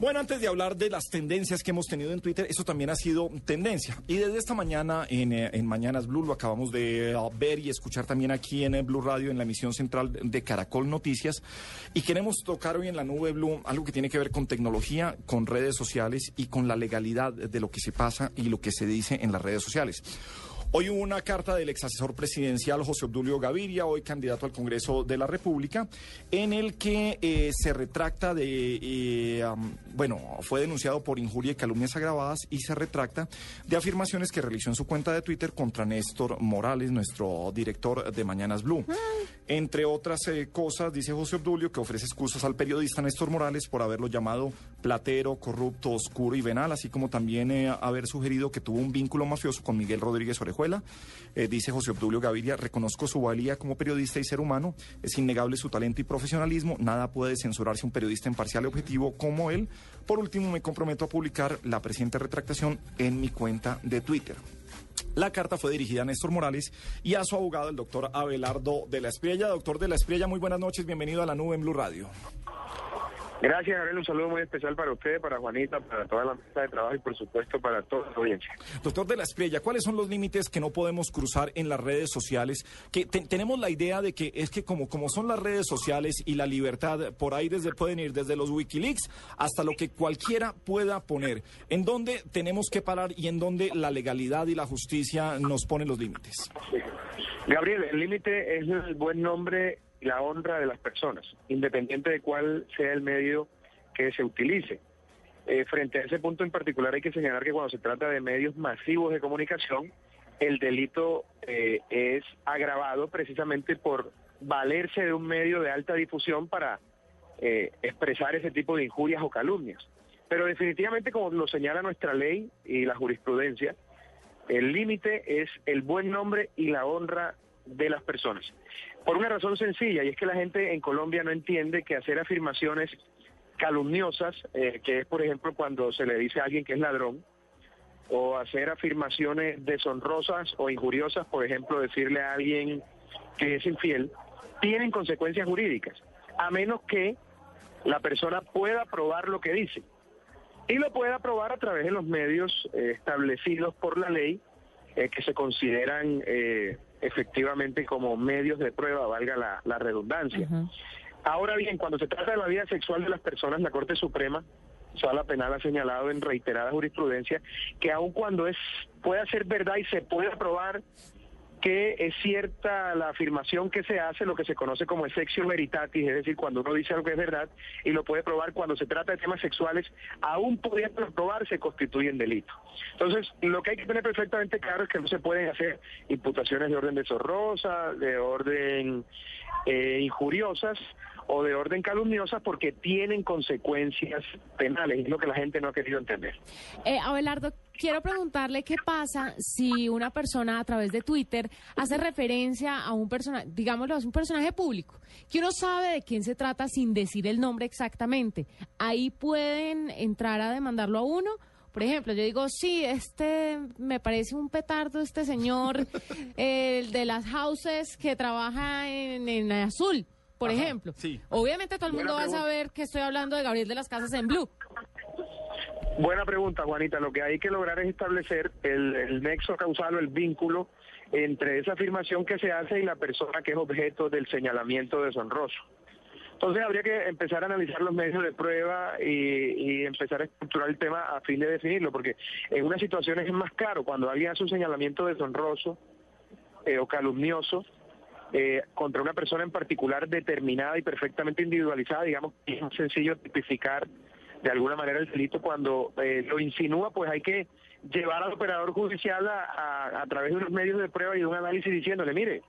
Bueno, antes de hablar de las tendencias que hemos tenido en Twitter, eso también ha sido tendencia. Y desde esta mañana en, eh, Mañanas Blue lo acabamos de uh, ver y escuchar también aquí en eh, Blue Radio, en la emisión central de Caracol Noticias. Y queremos tocar hoy en la nube Blue algo que tiene que ver con tecnología, con redes sociales y con la legalidad de lo que se pasa y lo que se dice en las redes sociales. Hoy hubo una carta del ex asesor presidencial José Obdulio Gaviria, hoy candidato al Congreso de la República, en el que eh, se retracta de, eh, bueno, fue denunciado por injuria y calumnias agravadas y se retracta de afirmaciones que realizó en su cuenta de Twitter contra Néstor Morales, nuestro director de Mañanas Blue. Entre otras eh, cosas, dice José Obdulio que ofrece excusas al periodista Néstor Morales por haberlo llamado platero, corrupto, oscuro y venal, así como también eh, haber sugerido que tuvo un vínculo mafioso con Miguel Rodríguez Orejuela. Eh, dice José Obdulio Gaviria, reconozco su valía como periodista y ser humano, es innegable su talento y profesionalismo, nada puede censurarse un periodista imparcial y objetivo como él. Por último, me comprometo a publicar la presente retractación en mi cuenta de Twitter. La carta fue dirigida a Néstor Morales y a su abogado, el doctor Abelardo de la Espriella. Doctor de la Espriella, muy buenas noches, bienvenido a la nube en Blue Radio. Gracias, Gabriel. Un saludo muy especial para usted, para Juanita, para toda la mesa de trabajo y, por supuesto, para toda la audiencia. Doctor de la Espriella, ¿cuáles son los límites que no podemos cruzar en las redes sociales? Que te- tenemos la idea de que es que como, como son las redes sociales y la libertad, por ahí desde pueden ir desde los Wikileaks hasta lo que cualquiera pueda poner. ¿En dónde tenemos que parar y en dónde la legalidad y la justicia nos ponen los límites? Gabriel, el límite es el buen nombre la honra de las personas, independiente de cuál sea el medio que se utilice. Eh, frente a ese punto en particular hay que señalar que cuando se trata de medios masivos de comunicación, el delito eh, es agravado precisamente por valerse de un medio de alta difusión para eh, expresar ese tipo de injurias o calumnias. Pero definitivamente, como lo señala nuestra ley y la jurisprudencia, el límite es el buen nombre y la honra de las personas. Por una razón sencilla, y es que la gente en Colombia no entiende que hacer afirmaciones calumniosas, eh, que es por ejemplo cuando se le dice a alguien que es ladrón, o hacer afirmaciones deshonrosas o injuriosas, por ejemplo, decirle a alguien que es infiel, tienen consecuencias jurídicas, a menos que la persona pueda probar lo que dice. Y lo pueda probar a través de los medios eh, establecidos por la ley, eh, que se consideran efectivamente como medios de prueba, valga la, la redundancia. Ahora bien, cuando se trata de la vida sexual de las personas, la Corte Suprema, Sala Penal ha señalado en reiterada jurisprudencia que aun cuando es pueda ser verdad y se pueda probar que es cierta la afirmación que se hace, lo que se conoce como exception veritatis, es decir, cuando uno dice algo que es verdad y lo puede probar cuando se trata de temas sexuales, aún pudiendo probar, se constituye en delito. Entonces, lo que hay que tener perfectamente claro es que no se pueden hacer imputaciones de orden deshonrosa, de orden eh, injuriosas o de orden calumniosa porque tienen consecuencias penales, es lo que la gente no ha querido entender. Eh, Abelardo, quiero preguntarle qué pasa si una persona a través de Twitter hace referencia a un personaje, digámoslo, es un personaje público, que uno sabe de quién se trata sin decir el nombre exactamente. Ahí pueden entrar a demandarlo a uno. Por ejemplo, yo digo, sí, este me parece un petardo, este señor, el de las houses que trabaja en, en azul, por Ajá, ejemplo. sí. Obviamente todo el Buena mundo va a saber que estoy hablando de Gabriel de las Casas en Blue. Buena pregunta, Juanita. Lo que hay que lograr es establecer el, el nexo causal o el vínculo entre esa afirmación que se hace y la persona que es objeto del señalamiento deshonroso. Entonces habría que empezar a analizar los medios de prueba y, y empezar a estructurar el tema a fin de definirlo, porque en unas situaciones es más claro, cuando alguien hace un señalamiento deshonroso eh, o calumnioso, eh, contra una persona en particular determinada y perfectamente individualizada, digamos que es más sencillo tipificar de alguna manera el delito cuando eh, lo insinúa, pues hay que llevar al operador judicial a, a- a través de unos medios de prueba y de un análisis diciéndole, mire,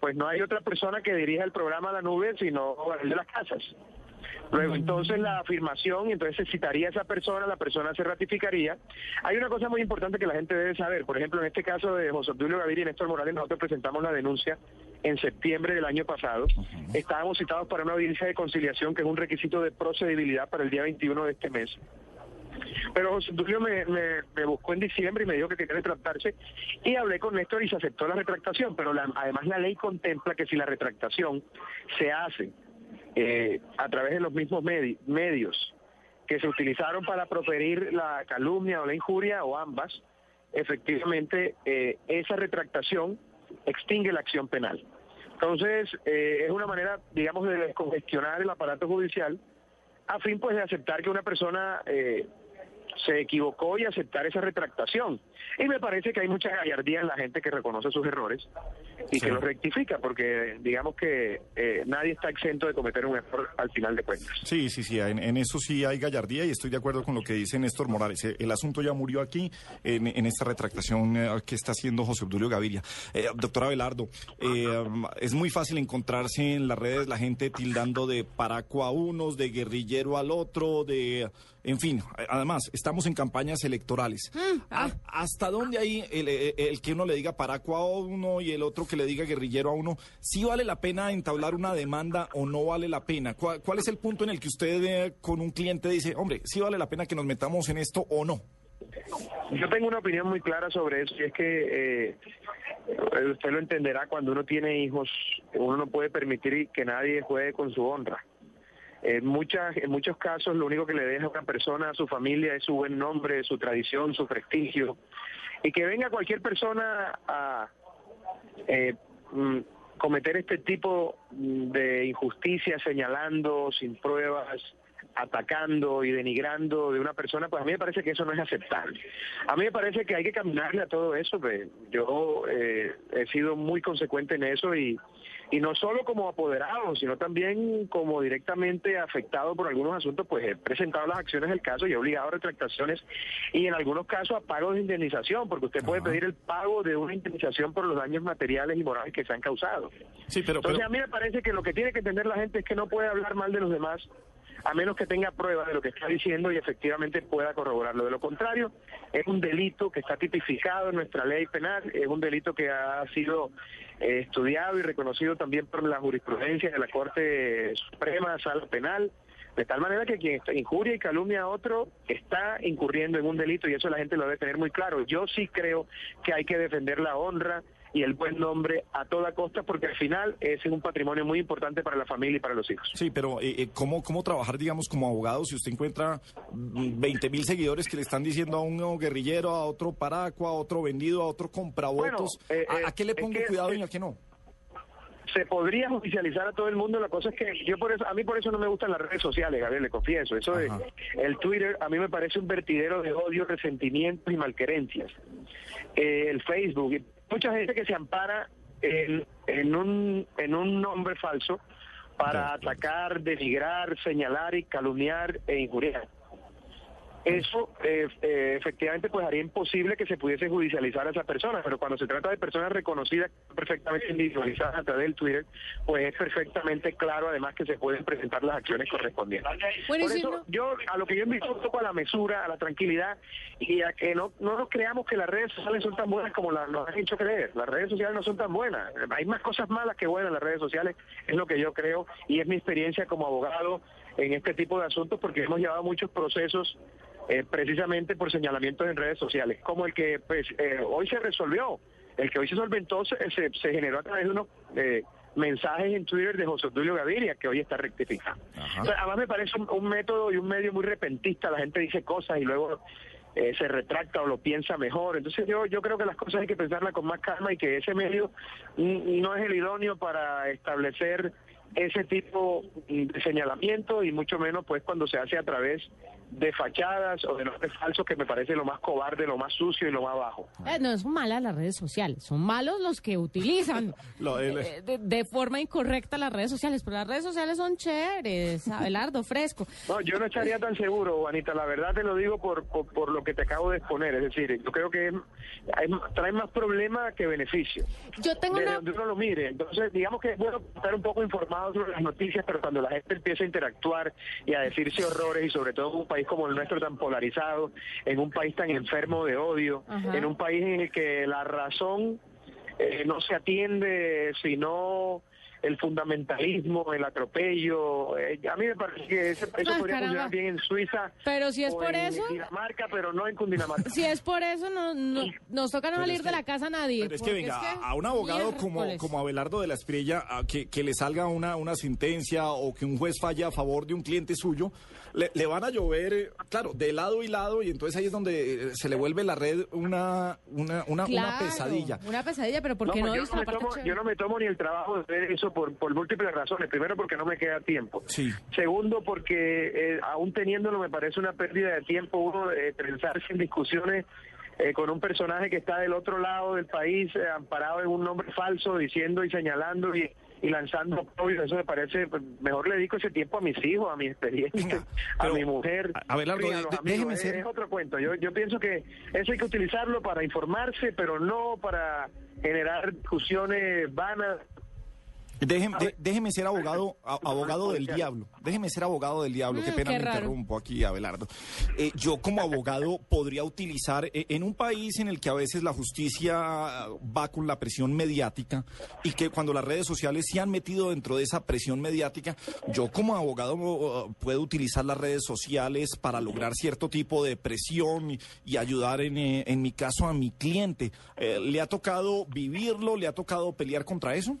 pues no hay otra persona que dirija el programa La Nube sino el de las casas. Luego entonces la afirmación, entonces se citaría a esa persona, la persona se ratificaría. Hay una cosa muy importante que la gente debe saber, por ejemplo, en este caso de José Obdulio Gaviria y Néstor Morales, nosotros presentamos la denuncia en septiembre del año pasado. Estábamos citados para una audiencia de conciliación, que es un requisito de procedibilidad para el día 21 de este mes. Pero José Tulio me, me, me, buscó en diciembre y me dijo que quería retractarse y hablé con Néstor y se aceptó la retractación, pero la, además la ley contempla que si la retractación se hace eh, a través de los mismos medi medios que se utilizaron para proferir la calumnia o la injuria o ambas, efectivamente eh, esa retractación extingue la acción penal. Entonces, eh, es una manera, digamos, de descongestionar el aparato judicial a fin pues de aceptar que una persona eh, se equivocó y aceptar esa retractación. Y me parece que hay mucha gallardía en la gente que reconoce sus errores y que los rectifica, porque digamos que eh, nadie está exento de cometer un error al final de cuentas. Sí, sí, sí, en, eso sí hay gallardía y estoy de acuerdo con lo que dice Néstor Morales. El asunto ya murió aquí en, esta retractación eh, que está haciendo José Obdulio Gaviria. Eh, doctor Abelardo, es muy fácil encontrarse en las redes la gente tildando de paraco a unos, de guerrillero al otro, de en fin, además, estamos en campañas electorales. Mm, ah. ¿Hasta dónde hay el, que uno le diga paraco a uno y el otro que le diga guerrillero a uno? ¿Sí vale la pena entablar una demanda o no vale la pena? ¿Cuál, es el punto en el que usted eh, con un cliente dice, hombre, sí vale la pena que nos metamos en esto o no? Yo tengo una opinión muy clara sobre eso y es que eh, usted lo entenderá cuando uno tiene hijos, uno no puede permitir que nadie juegue con su honra. En, muchas, en muchos casos lo único que le deja a una persona, a su familia, es su buen nombre, su tradición, su prestigio. Y que venga cualquier persona a eh, mm, cometer este tipo de injusticia señalando sin pruebas, atacando y denigrando de una persona, pues a mí me parece que eso no es aceptable. A mí me parece que hay que caminarle a todo eso. Pues. Yo eh, he sido muy consecuente en eso y, y no solo como apoderado, sino también como directamente afectado por algunos asuntos, pues he presentado las acciones del caso y he obligado a retractaciones y en algunos casos a pagos de indemnización, porque usted puede pedir el pago de una indemnización por los daños materiales y morales que se han causado. Sí, pero, Entonces a mí me parece que lo que tiene que entender la gente es que no puede hablar mal de los demás a menos que tenga pruebas de lo que está diciendo y efectivamente pueda corroborarlo. De lo contrario, es un delito que está tipificado en nuestra ley penal, es un delito que ha sido estudiado y reconocido también por la jurisprudencia de la Corte Suprema, Sala Penal, de tal manera que quien injuria y calumnia a otro está incurriendo en un delito y eso la gente lo debe tener muy claro. Yo sí creo que hay que defender la honra y el buen nombre a toda costa, porque al final es un patrimonio muy importante para la familia y para los hijos. Sí, pero eh, eh, ¿cómo, ¿cómo trabajar, digamos, como abogado si usted encuentra 20 mil seguidores que le están diciendo a uno guerrillero, a otro paraco, a otro vendido, a otro compravotos? Eh, ¿A, qué le pongo cuidado y a qué no? se podría judicializar a todo el mundo. La cosa es que yo por eso, a mí por eso no me gustan las redes sociales, Gabriel, le confieso. Eso de el Twitter a mí me parece un vertidero de odio, resentimientos y malquerencias. el Facebook, mucha gente que se ampara en, en, un, en un nombre falso para atacar, denigrar, señalar y calumniar e injuriar. Eso eh, eh, efectivamente pues haría imposible que se pudiese judicializar a esa persona, pero cuando se trata de personas reconocidas perfectamente individualizadas a través del Twitter, pues es perfectamente claro además que se pueden presentar las acciones correspondientes. Por eso yo a lo que yo invito un poco a la mesura, a la tranquilidad y a que no, no nos creamos que las redes sociales son tan buenas como las, nos han hecho creer. Las redes sociales no son tan buenas. Hay más cosas malas que buenas en las redes sociales, es lo que yo creo y es mi experiencia como abogado en este tipo de asuntos porque hemos llevado muchos procesos eh, precisamente por señalamientos en redes sociales, como el que pues, eh, hoy se resolvió, el que hoy se solventó se, se, generó a través de unos eh, mensajes en Twitter de José Tulio Gaviria, que hoy está rectificando. además me parece un, método y un medio muy repentista, la gente dice cosas y luego se retracta o lo piensa mejor. Entonces yo, yo creo que las cosas hay que pensarlas con más calma y que ese medio no es el idóneo para establecer ese tipo de señalamiento y mucho menos pues cuando se hace a través de fachadas o de nombres falsos que me parece lo más cobarde, lo más sucio y lo más bajo. Eh, no son malas las redes sociales, son malos los que utilizan Lo- eh, de, de forma incorrecta las redes sociales, pero las redes sociales son chéveres, Abelardo, fresco. No, yo no estaría tan seguro, Juanita. La verdad te lo digo por, por, por lo que te acabo de exponer. Es decir, yo creo que es- hay- trae más problema que beneficio. Yo tengo de una... donde uno lo mire. Entonces, digamos que es bueno estar un poco informado sobre las noticias, pero cuando la gente empieza a interactuar y a decirse horrores, y sobre todo en un país como el nuestro tan polarizado, en un país tan enfermo de odio, Ajá. en un país en el que la razón eh, no se atiende, sino el fundamentalismo, el atropello. eh, a mí me parece que eso, eso Ah, podría caramba. funcionar bien en Suiza. Pero si es o por en eso- Dinamarca, pero no en Cundinamarca. Si es por eso, no, no- nos toca no Pero salir es de la casa nadie. Pero es que venga, es que a un abogado como, como Abelardo de la Espriella, a que, que le salga una, una sentencia o que un juez falle a favor de un cliente suyo, le, le van a llover, claro, de lado y lado, y entonces ahí es donde eh, se le vuelve la red una, una, una, una pesadilla. Una pesadilla, pero porque no, pues he yo, no me tomo, yo no me tomo ni el trabajo de ver eso por, por múltiples razones. Primero, porque no me queda tiempo. Sí. Segundo, porque eh, aún teniéndolo me parece una pérdida de tiempo uno eh, pensarse en discusiones eh, con un personaje que está del otro lado del país, eh, amparado en un nombre falso, diciendo y señalando y, y lanzando apoyo. Eso me parece, pues, mejor le dedico ese tiempo a mis hijos, a mi experiencia, Venga, a mi mujer. a- Abelardo, y a déjeme ser- es otro cuento. Yo, yo pienso que eso hay que utilizarlo para informarse, pero no para generar discusiones vanas. Déjeme, de- déjeme ser abogado, a- abogado del diablo. Déjeme ser abogado del diablo. Qué Mm, pena qué me interrumpo aquí, Abelardo. Eh, yo como abogado podría utilizar, eh, en un país en el que a veces la justicia va con la presión mediática y que cuando las redes sociales se han metido dentro de esa presión mediática, yo como abogado uh, puedo utilizar las redes sociales para lograr cierto tipo de presión y, y ayudar en, eh, en mi caso a mi cliente. Eh, ¿Le ha tocado vivirlo? ¿Le ha tocado pelear contra eso?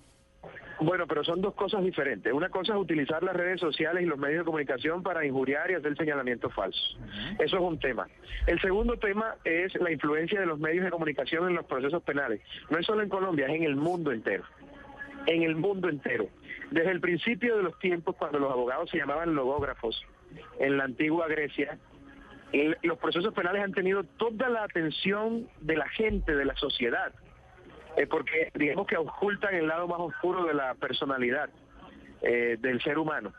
Bueno, pero son dos cosas diferentes. Una cosa es utilizar las redes sociales y los medios de comunicación para injuriar y hacer señalamientos falsos. Eso es un tema. El segundo tema es la influencia de los medios de comunicación en los procesos penales. No es solo en Colombia, es en el mundo entero. En el mundo entero. Desde el principio de los tiempos, cuando los abogados se llamaban logógrafos, en la antigua Grecia, los procesos penales han tenido toda la atención de la gente, de la sociedad eh, porque digamos que ocultan el lado más oscuro de la personalidad eh, del ser humano.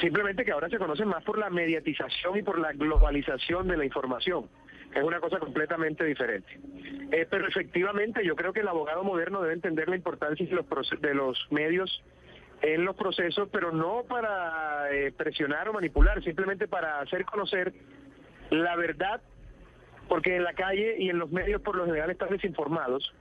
Simplemente que ahora se conocen más por la mediatización y por la globalización de la información, es una cosa completamente diferente. Eh, pero efectivamente yo creo que el abogado moderno debe entender la importancia de los, de los medios en los procesos, pero no para eh, presionar o manipular, simplemente para hacer conocer la verdad, porque en la calle y en los medios por lo general están desinformados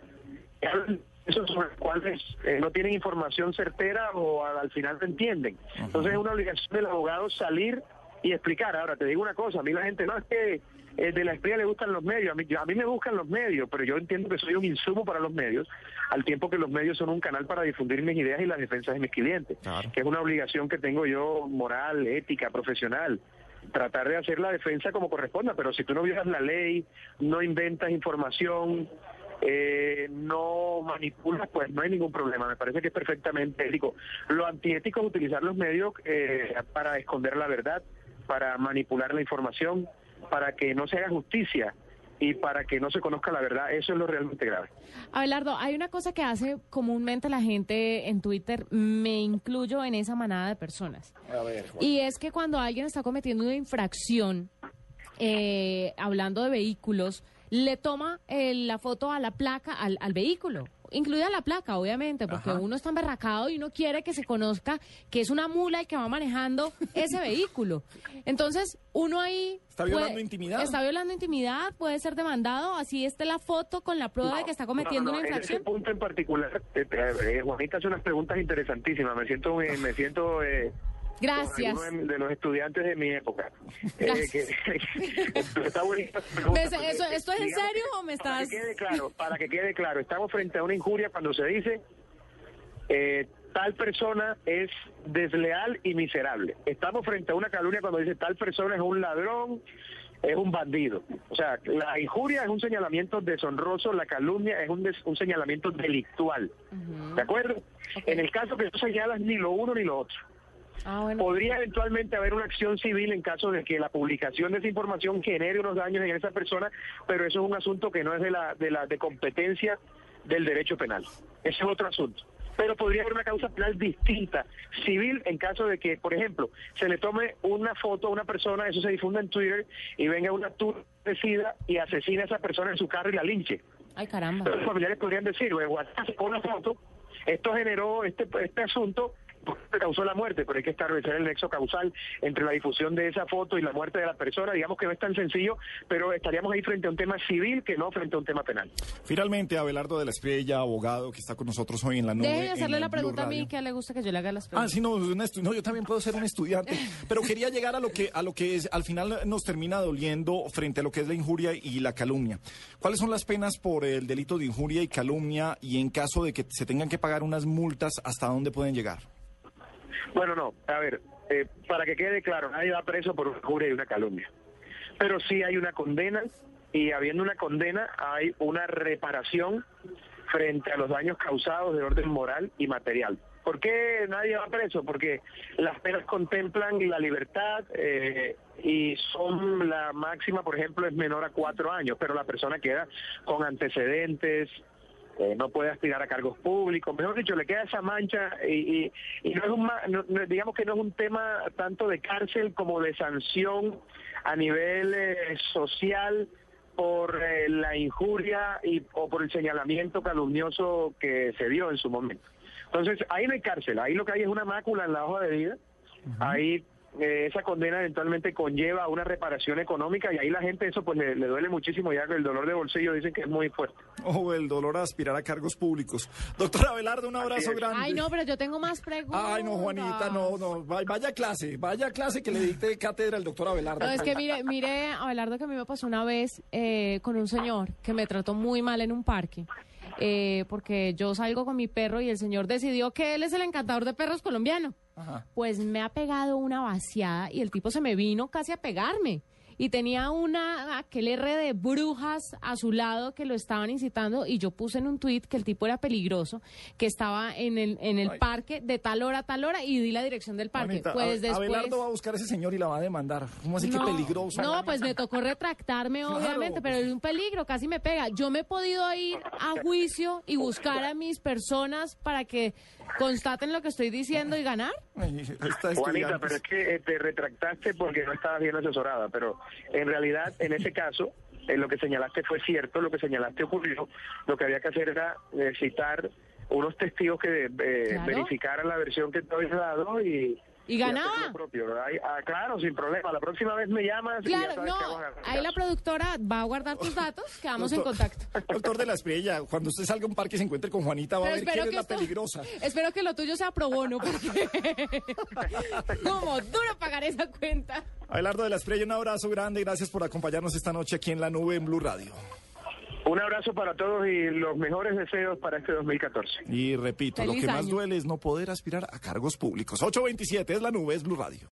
esos sobre los cuales eh, no tienen información certera o al final no entienden. Entonces es una obligación del abogado salir y explicar. Ahora, te digo una cosa, a mí la gente no es que eh, de la espía le gustan los medios, a mí, a mí me buscan los medios, pero yo entiendo que soy un insumo para los medios, al tiempo que los medios son un canal para difundir mis ideas y las defensas de mis clientes, Claro. que es una obligación que tengo yo moral, ética, profesional tratar de hacer la defensa como corresponda, pero si tú no violas la ley, no inventas información, eh, no manipulas, pues no hay ningún problema. Me parece que es perfectamente ético. Lo antiético es utilizar los medios eh, para esconder la verdad, para manipular la información, para que no se haga justicia y para que no se conozca la verdad. Eso es lo realmente grave. Abelardo, hay una cosa que hace comúnmente la gente en Twitter, me incluyo en esa manada de personas. A ver, Y es que cuando alguien está cometiendo una infracción, eh, hablando de vehículos, le toma eh, la foto a la placa, al, al vehículo, incluida la placa, obviamente, porque uno está emberracado y uno quiere que se conozca que es una mula el que va manejando ese vehículo. Entonces, uno ahí... Está violando intimidad. Está violando intimidad, puede ser demandado, así esté la foto con la prueba de que está cometiendo No, no, una En infracción. ese punto en particular, eh, eh, Juanita hace unas preguntas interesantísimas. Me siento, eh, me siento eh, Gracias. con de, de los estudiantes de mi época. Eh, Gracias. que- está buenísima la pregunta, ¿Me- porque, eso- ¿Esto es en serio o me Para estás...? que quede claro, para que quede claro, estamos frente a una injuria cuando se dice eh, tal persona es desleal y miserable. Estamos frente a una calumnia cuando dice tal persona es un ladrón, es un bandido. O sea, la injuria es un señalamiento deshonroso, la calumnia es un, des- un señalamiento delictual. ¿De acuerdo? En el caso que no señalas ni lo uno ni lo otro. Ah, bueno. Podría eventualmente haber una acción civil en caso de que la publicación de esa información genere unos daños en esa persona, pero eso es un asunto que no es de la de la de competencia del derecho penal. Ese es otro asunto. Pero podría haber una causa penal distinta, civil, en caso de que, por ejemplo, se le tome una foto a una persona, eso se difunda en Twitter, y venga una tour y asesina a esa persona en su carro y la linche. Ay, caramba. Los familiares podrían decir, "Oye, WhatsApp una foto, esto generó este, este asunto, porque causó la muerte, pero hay que establecer el nexo causal entre la difusión de esa foto y la muerte de la persona. Digamos que no es tan sencillo, pero estaríamos ahí frente a un tema civil que no frente a un tema penal. Finalmente, Abelardo de la Estrella, abogado, que está con nosotros hoy en la nube. Deje de hacerle la pregunta a mí que le gusta que yo le haga las Ah, preguntas. sí, no, una no, yo también puedo ser un estudiante, pero quería llegar a lo que a lo que es, al final nos termina doliendo frente a lo que es la injuria y la calumnia. ¿Cuáles son las penas por el delito de injuria y calumnia y en caso de que se tengan que pagar unas multas, hasta dónde pueden llegar? Bueno, no, a ver, eh, para que quede claro, nadie va preso por una injuria y una calumnia. Pero sí hay una condena y habiendo una condena hay una reparación frente a los daños causados de orden moral y material. ¿Por qué nadie va preso? Porque las penas contemplan la libertad eh, y son la máxima, por ejemplo, es menor a cuatro años, pero la persona queda con antecedentes, eh, no puede aspirar a cargos públicos, mejor dicho, le queda esa mancha y, y- y no es un, no- no- digamos que no es un tema tanto de cárcel como de sanción a nivel eh, social por eh, la injuria y, o por el señalamiento calumnioso que se dio en su momento. Entonces, ahí no hay cárcel, ahí lo que hay es una mácula en la hoja de vida, ahí eh, esa condena eventualmente conlleva una reparación económica y ahí la gente eso pues le, le duele muchísimo ya que el dolor de bolsillo dicen que es muy fuerte. O el dolor a aspirar a cargos públicos. Doctor Abelardo, un abrazo grande. Ay, no, pero yo tengo más preguntas. Ay, no, Juanita, no, no, vaya, vaya clase, vaya clase que le dicte cátedra al doctor Abelardo. No, es que mire, mire, Abelardo, que a mí me pasó una vez eh, con un señor que me trató muy mal en un parque. eh, porque yo salgo con mi perro y el señor decidió que él es el encantador de perros colombiano. Ajá. Pues me ha pegado una vaciada y el tipo se me vino casi a pegarme. Y tenía una, aquel R de brujas a su lado que lo estaban incitando y yo puse en un tuit que el tipo era peligroso, que estaba en el, en el Ay. parque de tal hora a tal hora y di la dirección del parque. Pues Abe- después... Abelardo va a buscar a ese señor y la va a demandar. ¿Cómo así que peligroso? No, pues me tocó retractarme, Claro, obviamente, pero es un peligro, casi me pega. Yo me he podido ir a juicio y buscar a mis personas para que constaten lo que estoy diciendo y ganar. Juanita, pero es que eh, te retractaste porque no estabas bien asesorada, pero en realidad en ese caso eh, lo que señalaste fue cierto, lo que señalaste ocurrió, lo que había que hacer era eh, citar unos testigos que eh, Claro. verificaran la versión que te habías dado y... ¿Y ganaba? hacer lo propio. Ahí- ah, claro, sin problema. La próxima vez me llamas y ya sabes no, que vamos a agarrar ahí la productora va a guardar tus datos, quedamos en contacto. Doctor de la Estrella, cuando usted salga a un parque y se encuentre con Juanita, va a ver quién es la peligrosa. espero que lo tuyo sea pro bono, porque como duro pagar esa cuenta. Abelardo de la Estrella, un abrazo grande. Gracias por acompañarnos esta noche aquí en la nube en Blue Radio. Un abrazo para todos y los mejores deseos para este 2014. Y repito, lo que más duele es no poder aspirar a cargos públicos. 827 es la nube, es Blue Radio.